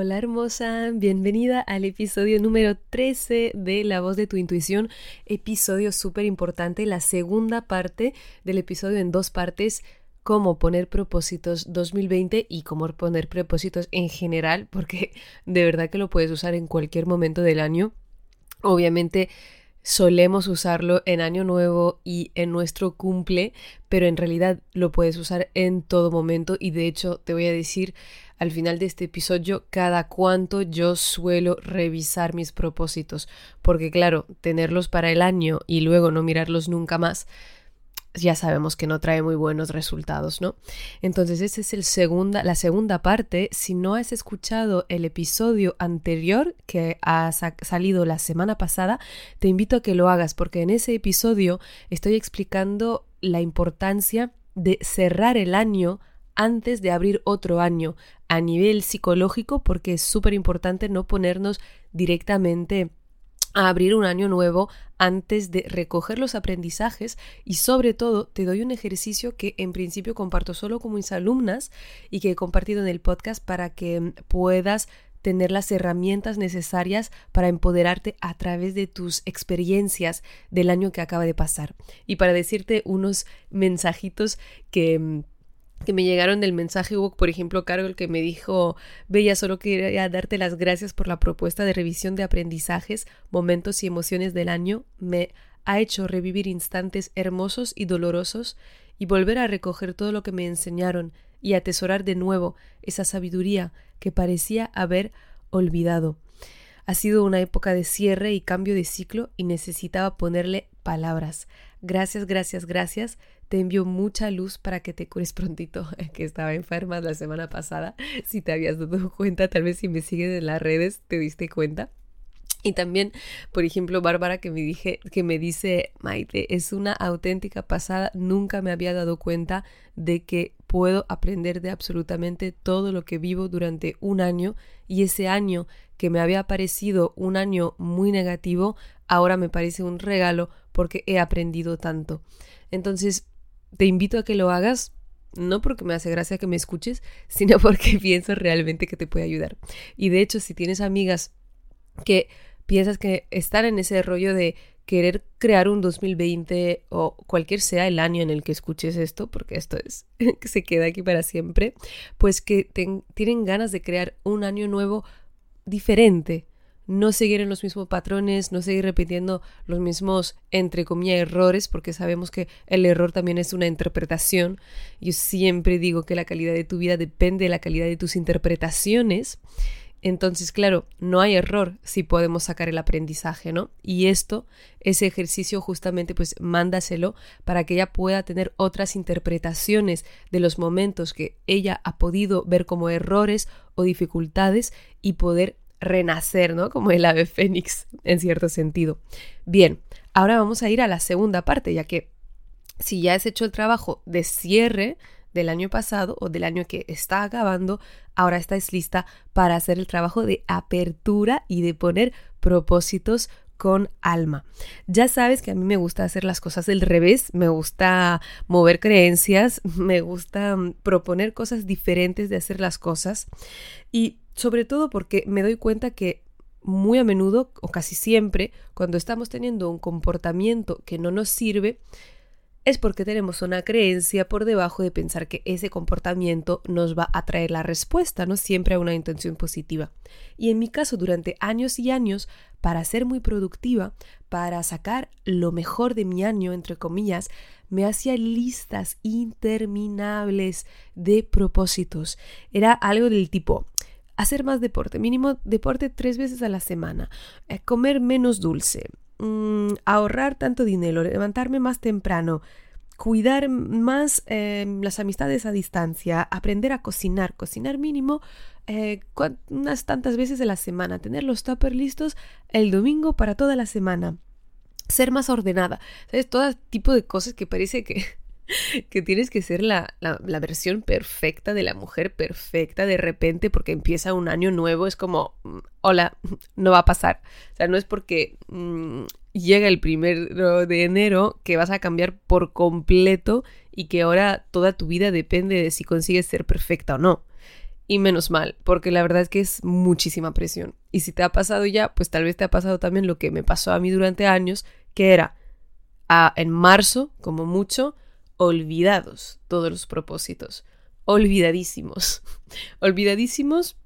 Hola hermosa, bienvenida al episodio número 13 de La voz de tu intuición, episodio súper importante, la segunda parte del episodio en dos partes, cómo poner propósitos 2020 y cómo poner propósitos en general, porque de verdad que lo puedes usar en cualquier momento del año. Obviamente solemos usarlo en Año Nuevo y en nuestro cumple, pero en realidad lo puedes usar en todo momento y de hecho te voy a decir al final de este episodio cada cuánto yo suelo revisar mis propósitos, porque claro, tenerlos para el año y luego no mirarlos nunca más, ya sabemos que no trae muy buenos resultados, ¿no? Entonces, esa es el segunda, la segunda parte. Si no has escuchado el episodio anterior que ha salido la semana pasada, te invito a que lo hagas porque en ese episodio estoy explicando la importancia de cerrar el año antes de abrir otro año a nivel psicológico porque es súper importante no ponernos directamente a abrir un año nuevo antes de recoger los aprendizajes y sobre todo te doy un ejercicio que en principio comparto solo con mis alumnas y que he compartido en el podcast para que puedas tener las herramientas necesarias para empoderarte a través de tus experiencias del año que acaba de pasar. Y para decirte unos mensajitos que que me llegaron del mensaje hubo, por ejemplo, Carol que me dijo, Bella, solo quería darte las gracias por la propuesta de revisión de aprendizajes, momentos y emociones del año. Me ha hecho revivir instantes hermosos y dolorosos y volver a recoger todo lo que me enseñaron y atesorar de nuevo esa sabiduría que parecía haber olvidado. Ha sido una época de cierre y cambio de ciclo y necesitaba ponerle palabras. Gracias, gracias, gracias te envío mucha luz para que te cures prontito, que estaba enferma la semana pasada. Si te habías dado cuenta, tal vez si me sigues en las redes te diste cuenta. Y también, por ejemplo, Bárbara que me dije, que me dice, Maite, es una auténtica pasada, nunca me había dado cuenta de que puedo aprender de absolutamente todo lo que vivo durante un año y ese año que me había parecido un año muy negativo, ahora me parece un regalo porque he aprendido tanto. Entonces, te invito a que lo hagas, no porque me hace gracia que me escuches, sino porque pienso realmente que te puede ayudar. Y de hecho, si tienes amigas que piensas que están en ese rollo de querer crear un 2020 o cualquier sea el año en el que escuches esto, porque esto es que se queda aquí para siempre, pues que tienen ganas de crear un año nuevo diferente, no seguir en los mismos patrones, no seguir repitiendo los mismos, entre comillas, errores, porque sabemos que el error también es una interpretación. Yo siempre digo que la calidad de tu vida depende de la calidad de tus interpretaciones. Entonces, claro, no hay error si podemos sacar el aprendizaje, ¿no? Y esto, ese ejercicio justamente, pues mándaselo para que ella pueda tener otras interpretaciones de los momentos que ella ha podido ver como errores o dificultades y poder renacer, ¿no? Como el ave fénix, en cierto sentido. Bien, ahora vamos a ir a la segunda parte, ya que si ya has hecho el trabajo de cierre del año pasado o del año que está acabando, ahora estás lista para hacer el trabajo de apertura y de poner propósitos con alma. Ya sabes que a mí me gusta hacer las cosas del revés, me gusta mover creencias, me gusta mm, proponer cosas diferentes de hacer las cosas y sobre todo porque me doy cuenta que muy a menudo o casi siempre cuando estamos teniendo un comportamiento que no nos sirve, es porque tenemos una creencia por debajo de pensar que ese comportamiento nos va a traer la respuesta, no siempre a una intención positiva. Y en mi caso, durante años y años, para ser muy productiva, para sacar lo mejor de mi año, entre comillas, me hacía listas interminables de propósitos. Era algo del tipo, hacer más deporte, mínimo deporte tres veces a la semana, eh, comer menos dulce, mm, ahorrar tanto dinero, levantarme más temprano, cuidar más em, las amistades a distancia, aprender a cocinar, cocinar mínimo eh, unas tantas veces a la semana, tener los tuppers listos el domingo para toda la semana, ser más ordenada, ¿sabes? Todo tipo de cosas que parece que, que tienes que ser la, la, versión perfecta de la mujer perfecta de repente porque empieza un año nuevo, es como, mm, hola, no va a pasar. O sea, no es porque mm, llega el primero de enero que vas a cambiar por completo y que ahora toda tu vida depende de si consigues ser perfecta o no. Y menos mal, porque la verdad es que es muchísima presión. Y si te ha pasado ya, pues tal vez te ha pasado también lo que me pasó a mí durante años, que era a, en marzo, como mucho, olvidados todos los propósitos. Olvidadísimos. Olvidadísimos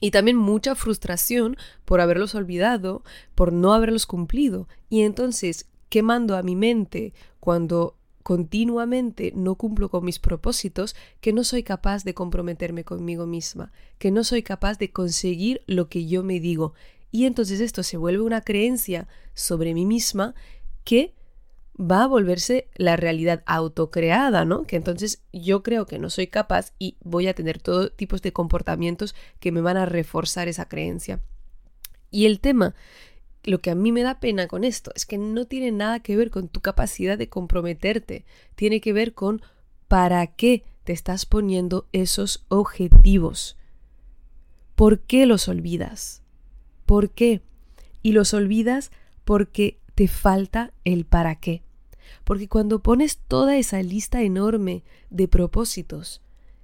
y también mucha frustración por haberlos olvidado, por no haberlos cumplido. Y entonces, quemando a mi mente cuando continuamente no cumplo con mis propósitos, que no soy capaz de comprometerme conmigo misma, que no soy capaz de conseguir lo que yo me digo. Y entonces esto se vuelve una creencia sobre mí misma que va a volverse la realidad autocreada, ¿no? Que entonces yo creo que no soy capaz y voy a tener todo tipos de comportamientos que me van a reforzar esa creencia. Y el tema, lo que a mí me da pena con esto, es que no tiene nada que ver con tu capacidad de comprometerte, tiene que ver con para qué te estás poniendo esos objetivos. ¿Por qué los olvidas? ¿Por qué? Y los olvidas porque te falta el para qué. Porque cuando pones toda esa lista enorme de propósitos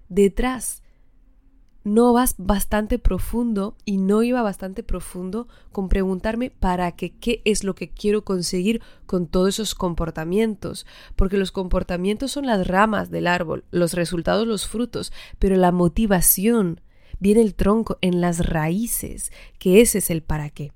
detrás, no vas bastante profundo y no iba bastante profundo con preguntarme para qué, qué es lo que quiero conseguir con todos esos comportamientos, porque los comportamientos son las ramas del árbol, los resultados los frutos, pero la motivación viene el tronco en las raíces, que ese es el para qué.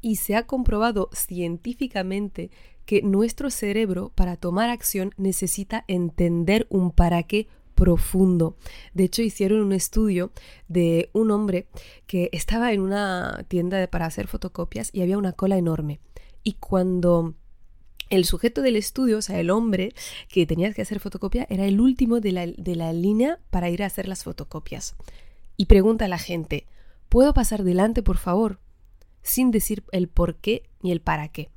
Y se ha comprobado científicamente que nuestro cerebro para tomar acción necesita entender un para qué profundo. De hecho, hicieron un estudio de un hombre que estaba en una tienda para hacer fotocopias y había una cola enorme. Y cuando el sujeto del estudio, o sea, el hombre que tenía que hacer fotocopia, era el último de la, de la línea para ir a hacer las fotocopias. Y pregunta a la gente, ¿puedo pasar delante, por favor? Sin decir el por qué ni el para qué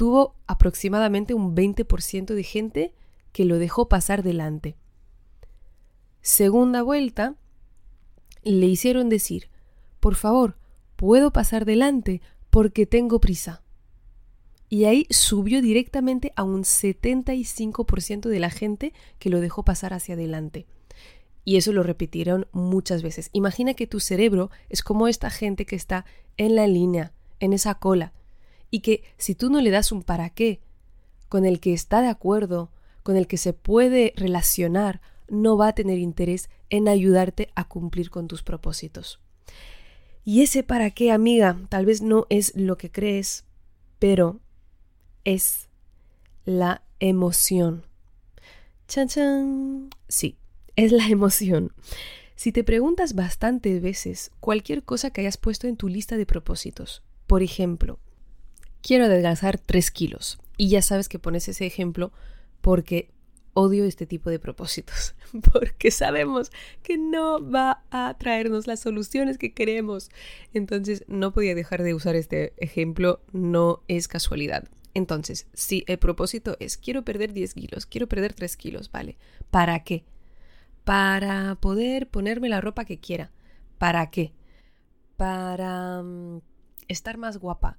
tuvo aproximadamente un 20% de gente que lo dejó pasar delante. Segunda vuelta, le hicieron decir, por favor, puedo pasar delante porque tengo prisa. Y ahí subió directamente a un 75% de la gente que lo dejó pasar hacia adelante. Y eso lo repitieron muchas veces. Imagina que tu cerebro es como esta gente que está en la línea, en esa cola, y que si tú no le das un para qué con el que está de acuerdo, con el que se puede relacionar, no va a tener interés en ayudarte a cumplir con tus propósitos. Y ese para qué, amiga, tal vez no es lo que crees, pero es la emoción. Chan chan. Sí, es la emoción. Si te preguntas bastantes veces cualquier cosa que hayas puesto en tu lista de propósitos, por ejemplo, quiero adelgazar 3 kilos. Y ya sabes que pones ese ejemplo porque odio este tipo de propósitos, porque sabemos que no va a traernos las soluciones que queremos. Entonces no podía dejar de usar este ejemplo, no es casualidad. Entonces, si el propósito es quiero perder 10 kilos, quiero perder 3 kilos, ¿vale? ¿Para qué? Para poder ponerme la ropa que quiera. ¿Para qué? Para mm, estar más guapa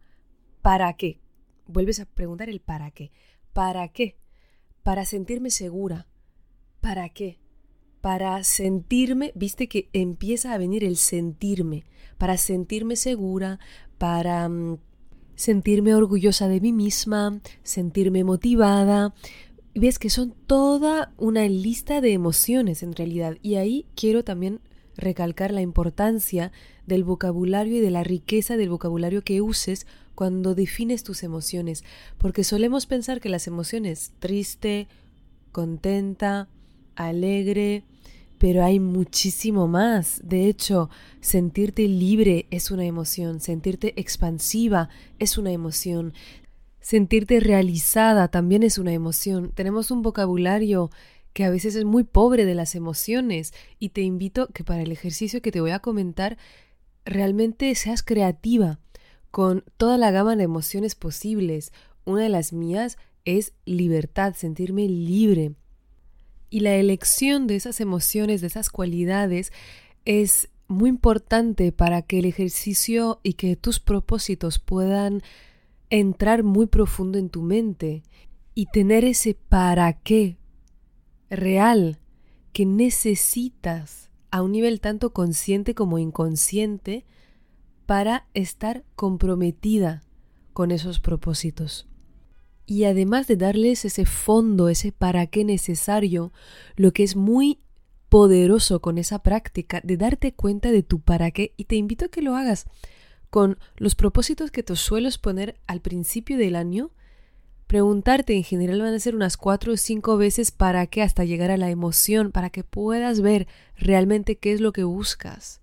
¿Para qué? Vuelves a preguntar el para qué. ¿Para qué? Para sentirme segura. ¿Para qué? Para sentirme, viste que empieza a venir el sentirme, para sentirme segura, para mm, sentirme orgullosa de mí misma, sentirme motivada. Ves que son toda una lista de emociones en realidad. Y ahí quiero también recalcar la importancia del vocabulario y de la riqueza del vocabulario que uses cuando defines tus emociones, porque solemos pensar que las emociones triste, contenta, alegre, pero hay muchísimo más. De hecho, sentirte libre es una emoción, sentirte expansiva es una emoción, Sentirte realizada también es una emoción. Tenemos un vocabulario que a veces es muy pobre de las emociones y te invito que para el ejercicio que te voy a comentar realmente seas creativa con toda la gama de emociones posibles. Una de las mías es libertad, sentirme libre. Y la elección de esas emociones, de esas cualidades, es muy importante para que el ejercicio y que tus propósitos puedan entrar muy profundo en tu mente y tener ese para qué real que necesitas a un nivel tanto consciente como inconsciente para estar comprometida con esos propósitos. Y además de darles ese fondo, ese para qué necesario, lo que es muy poderoso con esa práctica de darte cuenta de tu para qué y te invito a que lo hagas con los propósitos que te sueles poner al principio del año, preguntarte en general van a ser unas cuatro o cinco veces para qué hasta llegar a la emoción, para que puedas ver realmente qué es lo que buscas.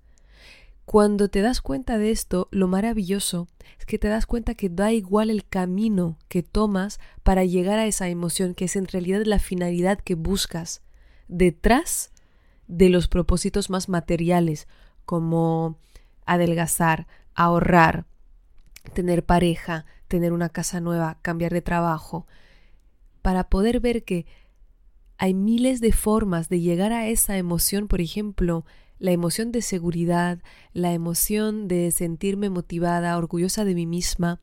Cuando te das cuenta de esto, lo maravilloso es que te das cuenta que da igual el camino que tomas para llegar a esa emoción, que es en realidad la finalidad que buscas detrás de los propósitos más materiales, como adelgazar, ahorrar, tener pareja, tener una casa nueva, cambiar de trabajo, para poder ver que hay miles de formas de llegar a esa emoción, por ejemplo, la emoción de seguridad, la emoción de sentirme motivada, orgullosa de mí misma.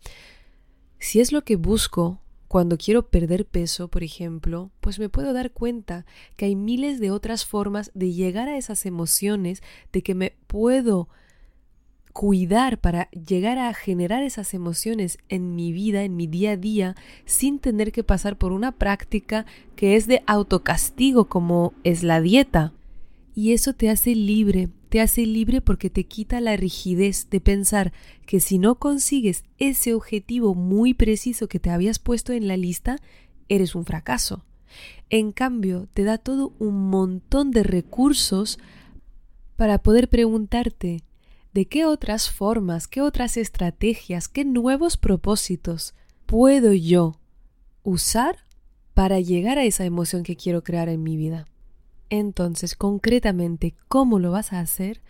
Si es lo que busco cuando quiero perder peso, por ejemplo, pues me puedo dar cuenta que hay miles de otras formas de llegar a esas emociones, de que me puedo cuidar para llegar a generar esas emociones en mi vida, en mi día a día, sin tener que pasar por una práctica que es de autocastigo como es la dieta. Y eso te hace libre, te hace libre porque te quita la rigidez de pensar que si no consigues ese objetivo muy preciso que te habías puesto en la lista, eres un fracaso. En cambio, te da todo un montón de recursos para poder preguntarte de qué otras formas, qué otras estrategias, qué nuevos propósitos puedo yo usar para llegar a esa emoción que quiero crear en mi vida. Entonces, concretamente, ¿cómo lo vas a hacer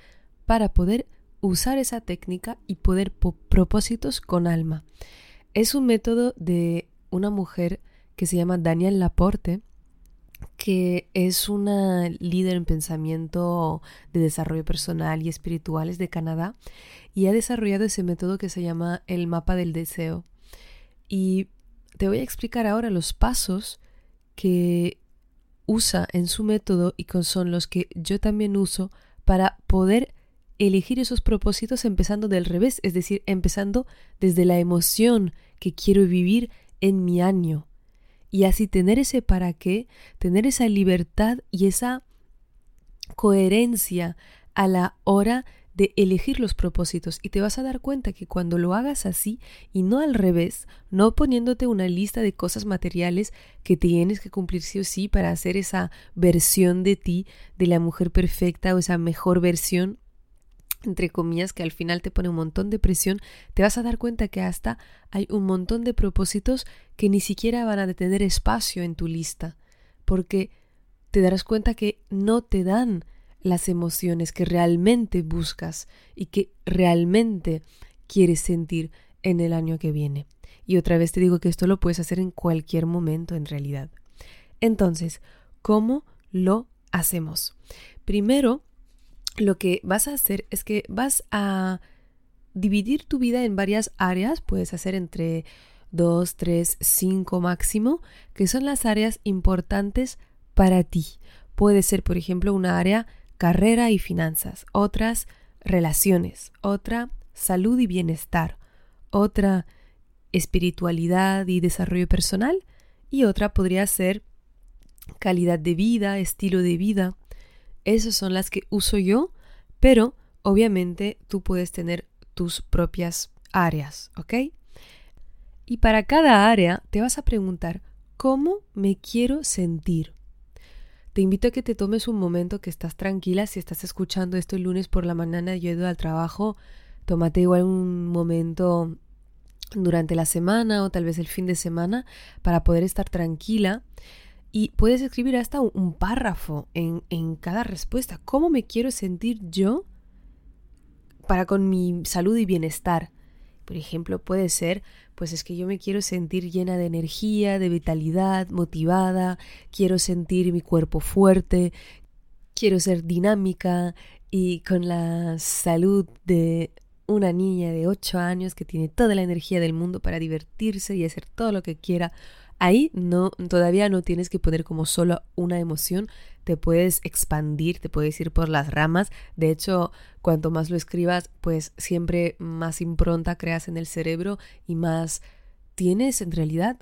para poder usar esa técnica y poder propósitos con alma? Es un método de una mujer que se llama Daniel Laporte, que es una líder en pensamiento de desarrollo personal y espirituales de Canadá y ha desarrollado ese método que se llama el mapa del deseo. Y te voy a explicar ahora los pasos que usa en su método y que son los que yo también uso para poder elegir esos propósitos empezando del revés, es decir, empezando desde la emoción que quiero vivir en mi año. Y así tener ese para qué, tener esa libertad y esa coherencia a la hora de elegir los propósitos y te vas a dar cuenta que cuando lo hagas así y no al revés, no poniéndote una lista de cosas materiales que tienes que cumplir sí o sí para hacer esa versión de ti, de la mujer perfecta o esa mejor versión, entre comillas, que al final te pone un montón de presión, te vas a dar cuenta que hasta hay un montón de propósitos que ni siquiera van a tener espacio en tu lista, porque te darás cuenta que no te dan las emociones que realmente buscas y que realmente quieres sentir en el año que viene. Y otra vez te digo que esto lo puedes hacer en cualquier momento en realidad. Entonces, ¿cómo lo hacemos? Primero, lo que vas a hacer es que vas a dividir tu vida en varias áreas, puedes hacer entre 2, 3, 5 máximo, que son las áreas importantes para ti. Puede ser, por ejemplo, una área carrera y finanzas, otras relaciones, otra salud y bienestar, otra espiritualidad y desarrollo personal y otra podría ser calidad de vida, estilo de vida, esas son las que uso yo, pero obviamente tú puedes tener tus propias áreas, ¿ok? Y para cada área te vas a preguntar, ¿cómo me quiero sentir? Te invito a que te tomes un momento que estás tranquila. Si estás escuchando esto el lunes por la mañana, yo he ido al trabajo, tómate igual un momento durante la semana o tal vez el fin de semana para poder estar tranquila. Y puedes escribir hasta un, párrafo en, en cada respuesta. ¿Cómo me quiero sentir yo para con mi salud y bienestar? Por ejemplo, puede ser, pues es que yo me quiero sentir llena de energía, de vitalidad, motivada, quiero sentir mi cuerpo fuerte, quiero ser dinámica y con la salud de una niña de 8 años que tiene toda la energía del mundo para divertirse y hacer todo lo que quiera. Ahí no todavía no tienes que poner como solo una emoción, te puedes expandir, te puedes ir por las ramas. De hecho, cuanto más lo escribas, pues siempre más impronta creas en el cerebro y más tienes en realidad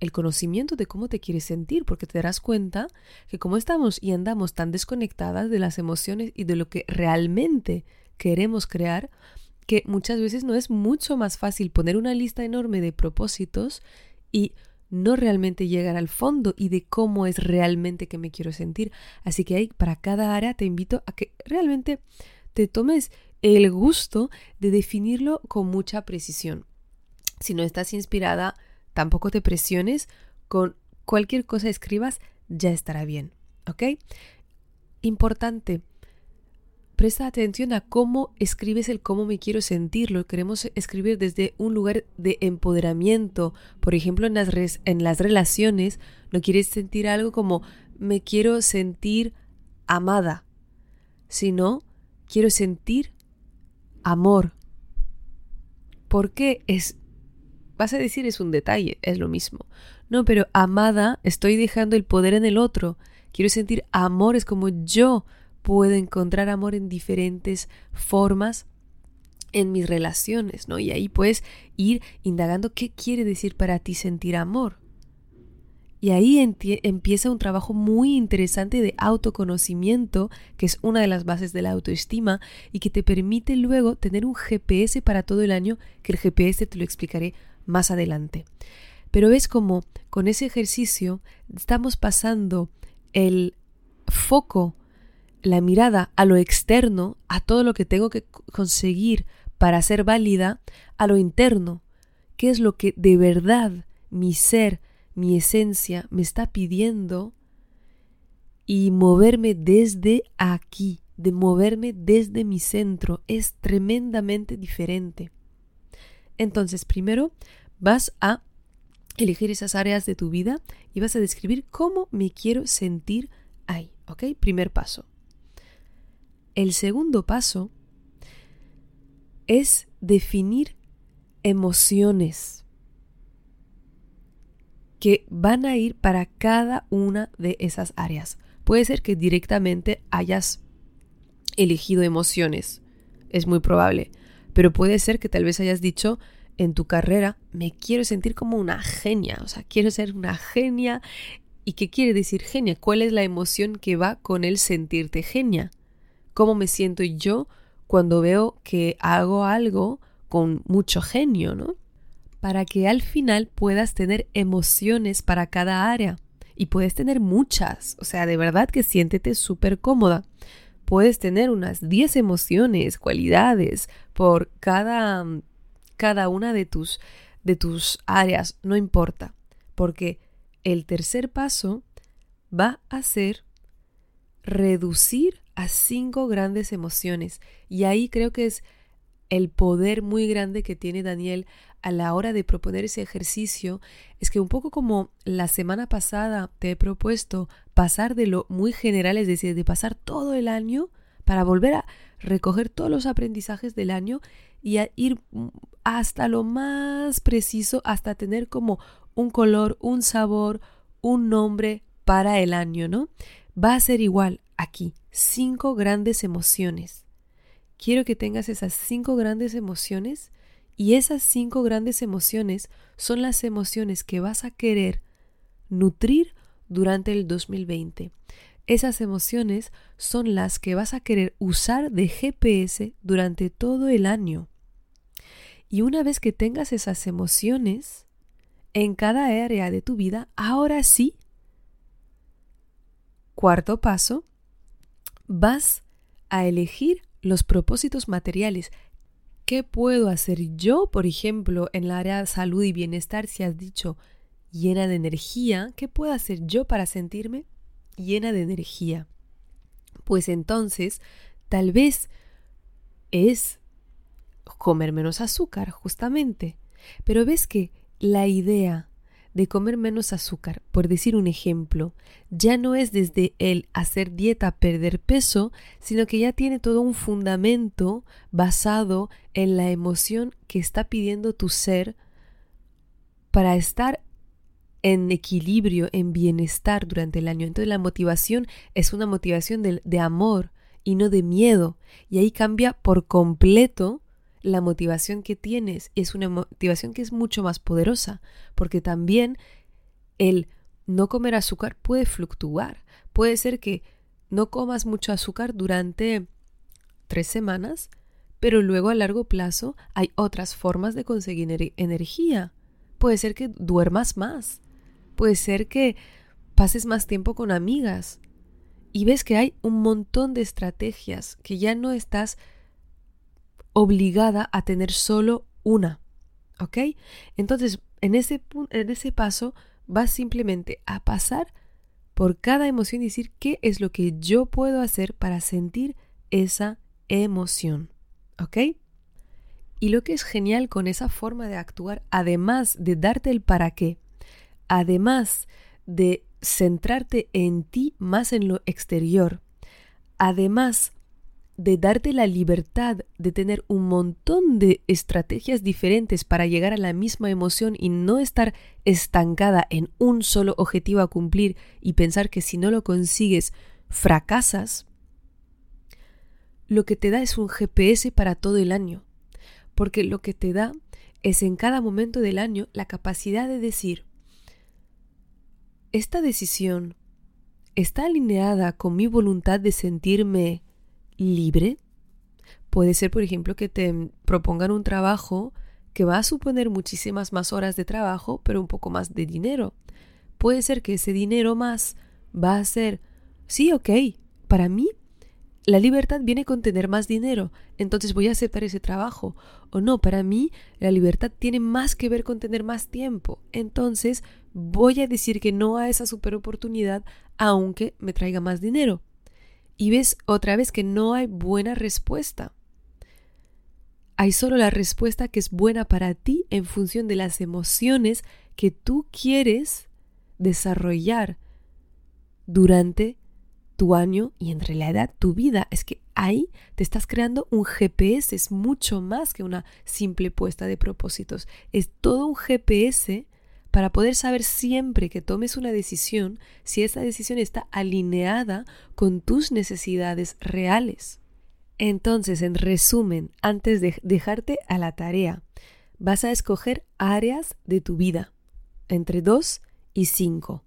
el conocimiento de cómo te quieres sentir, porque te darás cuenta que como estamos y andamos tan desconectadas de las emociones y de lo que realmente queremos crear, que muchas veces no es mucho más fácil poner una lista enorme de propósitos y no realmente llegar al fondo y de cómo es realmente que me quiero sentir. Así que ahí para cada área te invito a que realmente te tomes el gusto de definirlo con mucha precisión. Si no estás inspirada, tampoco te presiones, con cualquier cosa escribas, ya estará bien, ¿ok? Importante, Presta atención a cómo escribes el cómo me quiero sentir. Lo queremos escribir desde un lugar de empoderamiento. Por ejemplo, en las, en las relaciones, no quieres sentir algo como me quiero sentir amada, sino quiero sentir amor. ¿Por qué es vas a decir es un detalle, es lo mismo. No, pero amada, estoy dejando el poder en el otro. Quiero sentir amor, es como yo puedo encontrar amor en diferentes formas en mis relaciones, ¿no? Y ahí puedes ir indagando qué quiere decir para ti sentir amor. Y ahí empieza un trabajo muy interesante de autoconocimiento, que es una de las bases de la autoestima y que te permite luego tener un GPS para todo el año, que el GPS te lo explicaré más adelante. Pero es como con ese ejercicio estamos pasando el foco la mirada a lo externo, a todo lo que tengo que conseguir para ser válida, a lo interno, qué es lo que de verdad mi ser, mi esencia me está pidiendo y moverme desde aquí, de moverme desde mi centro, es tremendamente diferente. Entonces, primero vas a elegir esas áreas de tu vida y vas a describir cómo me quiero sentir ahí, ¿ok? Primer paso. El segundo paso es definir emociones que van a ir para cada una de esas áreas. Puede ser que directamente hayas elegido emociones, es muy probable, pero puede ser que tal vez hayas dicho en tu carrera, me quiero sentir como una genia, o sea, quiero ser una genia. ¿Y qué quiere decir genia? ¿Cuál es la emoción que va con el sentirte genia? Cómo me siento yo cuando veo que hago algo con mucho genio, ¿no? Para que al final puedas tener emociones para cada área. Y puedes tener muchas, o sea, de verdad que siéntete súper cómoda. Puedes tener unas 10 emociones, cualidades por cada, cada una de tus, de tus áreas, no importa. Porque el tercer paso va a ser reducir a cinco grandes emociones. Y ahí creo que es el poder muy grande que tiene Daniel a la hora de proponer ese ejercicio. Es que un poco como la semana pasada te he propuesto pasar de lo muy general, es decir, de pasar todo el año para volver a recoger todos los aprendizajes del año y a ir hasta lo más preciso, hasta tener como un color, un sabor, un nombre para el año, ¿no? Va a ser igual aquí cinco grandes emociones. Quiero que tengas esas cinco grandes emociones y esas cinco grandes emociones son las emociones que vas a querer nutrir durante el 2020. Esas emociones son las que vas a querer usar de GPS durante todo el año. Y una vez que tengas esas emociones en cada área de tu vida, ahora sí, cuarto paso, vas a elegir los propósitos materiales. ¿Qué puedo hacer yo, por ejemplo, en la área de salud y bienestar, si has dicho llena de energía? ¿Qué puedo hacer yo para sentirme llena de energía? Pues entonces, tal vez es comer menos azúcar, justamente. Pero ves que la idea de comer menos azúcar, por decir un ejemplo, ya no es desde el hacer dieta, perder peso, sino que ya tiene todo un fundamento basado en la emoción que está pidiendo tu ser para estar en equilibrio, en bienestar durante el año. Entonces la motivación es una motivación de, de amor y no de miedo. Y ahí cambia por completo la motivación que tienes es una motivación que es mucho más poderosa, porque también el no comer azúcar puede fluctuar. Puede ser que no comas mucho azúcar durante tres semanas, pero luego a largo plazo hay otras formas de conseguir energía. Puede ser que duermas más. Puede ser que pases más tiempo con amigas. Y ves que hay un montón de estrategias que ya no estás obligada a tener solo una. ¿Ok? Entonces, en ese, en ese paso vas simplemente a pasar por cada emoción y decir qué es lo que yo puedo hacer para sentir esa emoción. ¿Ok? Y lo que es genial con esa forma de actuar, además de darte el para qué, además de centrarte en ti más en lo exterior, además de darte la libertad de tener un montón de estrategias diferentes para llegar a la misma emoción y no estar estancada en un solo objetivo a cumplir y pensar que si no lo consigues fracasas, lo que te da es un GPS para todo el año, porque lo que te da es en cada momento del año la capacidad de decir, esta decisión está alineada con mi voluntad de sentirme libre. Puede ser, por ejemplo, que te propongan un trabajo que va a suponer muchísimas más horas de trabajo, pero un poco más de dinero. Puede ser que ese dinero más va a ser, sí, ok, para mí la libertad viene con tener más dinero, entonces voy a aceptar ese trabajo. O no, para mí la libertad tiene más que ver con tener más tiempo, entonces voy a decir que no a esa super oportunidad aunque me traiga más dinero y ves otra vez que no hay buena respuesta. Hay solo la respuesta que es buena para ti en función de las emociones que tú quieres desarrollar durante tu año y en realidad tu vida. Es que ahí te estás creando un GPS, es mucho más que una simple puesta de propósitos. Es todo un GPS para poder saber siempre que tomes una decisión si esa decisión está alineada con tus necesidades reales. Entonces, en resumen, antes de dejarte a la tarea, vas a escoger áreas de tu vida, entre 2 y 5.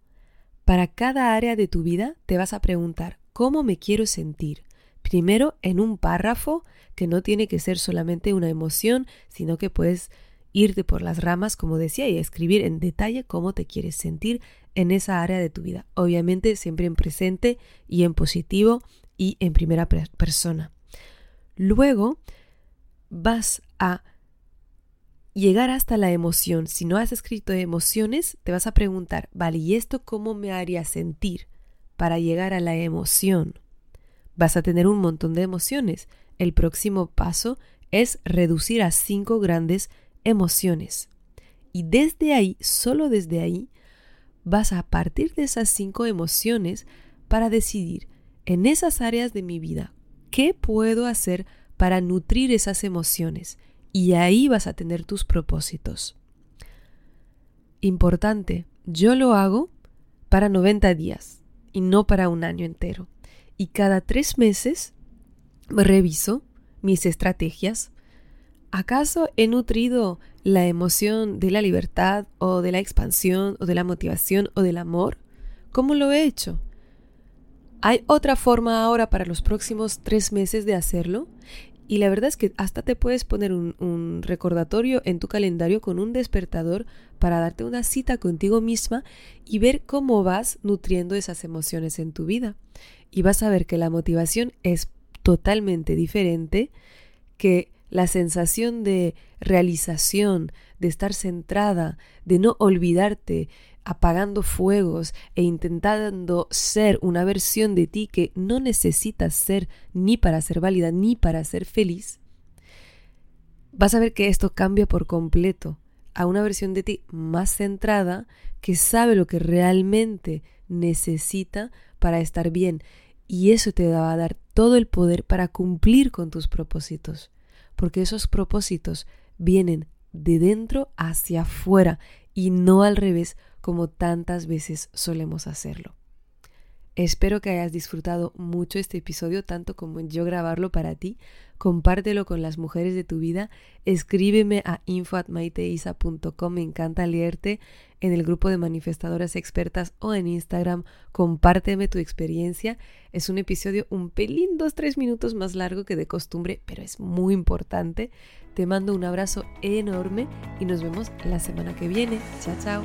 Para cada área de tu vida te vas a preguntar, ¿cómo me quiero sentir? Primero en un párrafo que no tiene que ser solamente una emoción, sino que puedes irte por las ramas, como decía, y escribir en detalle cómo te quieres sentir en esa área de tu vida. Obviamente siempre en presente y en positivo y en primera persona. Luego vas a llegar hasta la emoción. Si no has escrito emociones, te vas a preguntar, vale, ¿y esto cómo me haría sentir para llegar a la emoción? Vas a tener un montón de emociones. El próximo paso es reducir a cinco grandes emociones. Y desde ahí, solo desde ahí, vas a partir de esas cinco emociones para decidir en esas áreas de mi vida qué puedo hacer para nutrir esas emociones. Y ahí vas a tener tus propósitos. Importante, yo lo hago para 90 días y no para un año entero. Y cada tres meses reviso mis estrategias, ¿Acaso he nutrido la emoción de la libertad o de la expansión o de la motivación o del amor? ¿Cómo lo he hecho? ¿Hay otra forma ahora para los próximos tres meses de hacerlo? Y la verdad es que hasta te puedes poner un, recordatorio en tu calendario con un despertador para darte una cita contigo misma y ver cómo vas nutriendo esas emociones en tu vida. Y vas a ver que la motivación es totalmente diferente, que la sensación de realización, de estar centrada, de no olvidarte, apagando fuegos e intentando ser una versión de ti que no necesitas ser ni para ser válida ni para ser feliz, vas a ver que esto cambia por completo a una versión de ti más centrada que sabe lo que realmente necesita para estar bien. Y eso te va a dar todo el poder para cumplir con tus propósitos, porque esos propósitos vienen de dentro hacia afuera y no al revés como tantas veces solemos hacerlo. Espero que hayas disfrutado mucho este episodio, tanto como yo grabarlo para ti. Compártelo con las mujeres de tu vida. Escríbeme a info.maiteisa.com. Me encanta leerte en el grupo de manifestadoras expertas o en Instagram. Compárteme tu experiencia. Es un episodio un pelín, dos, tres minutos más largo que de costumbre, pero es muy importante. Te mando un abrazo enorme y nos vemos la semana que viene. Chao, chao.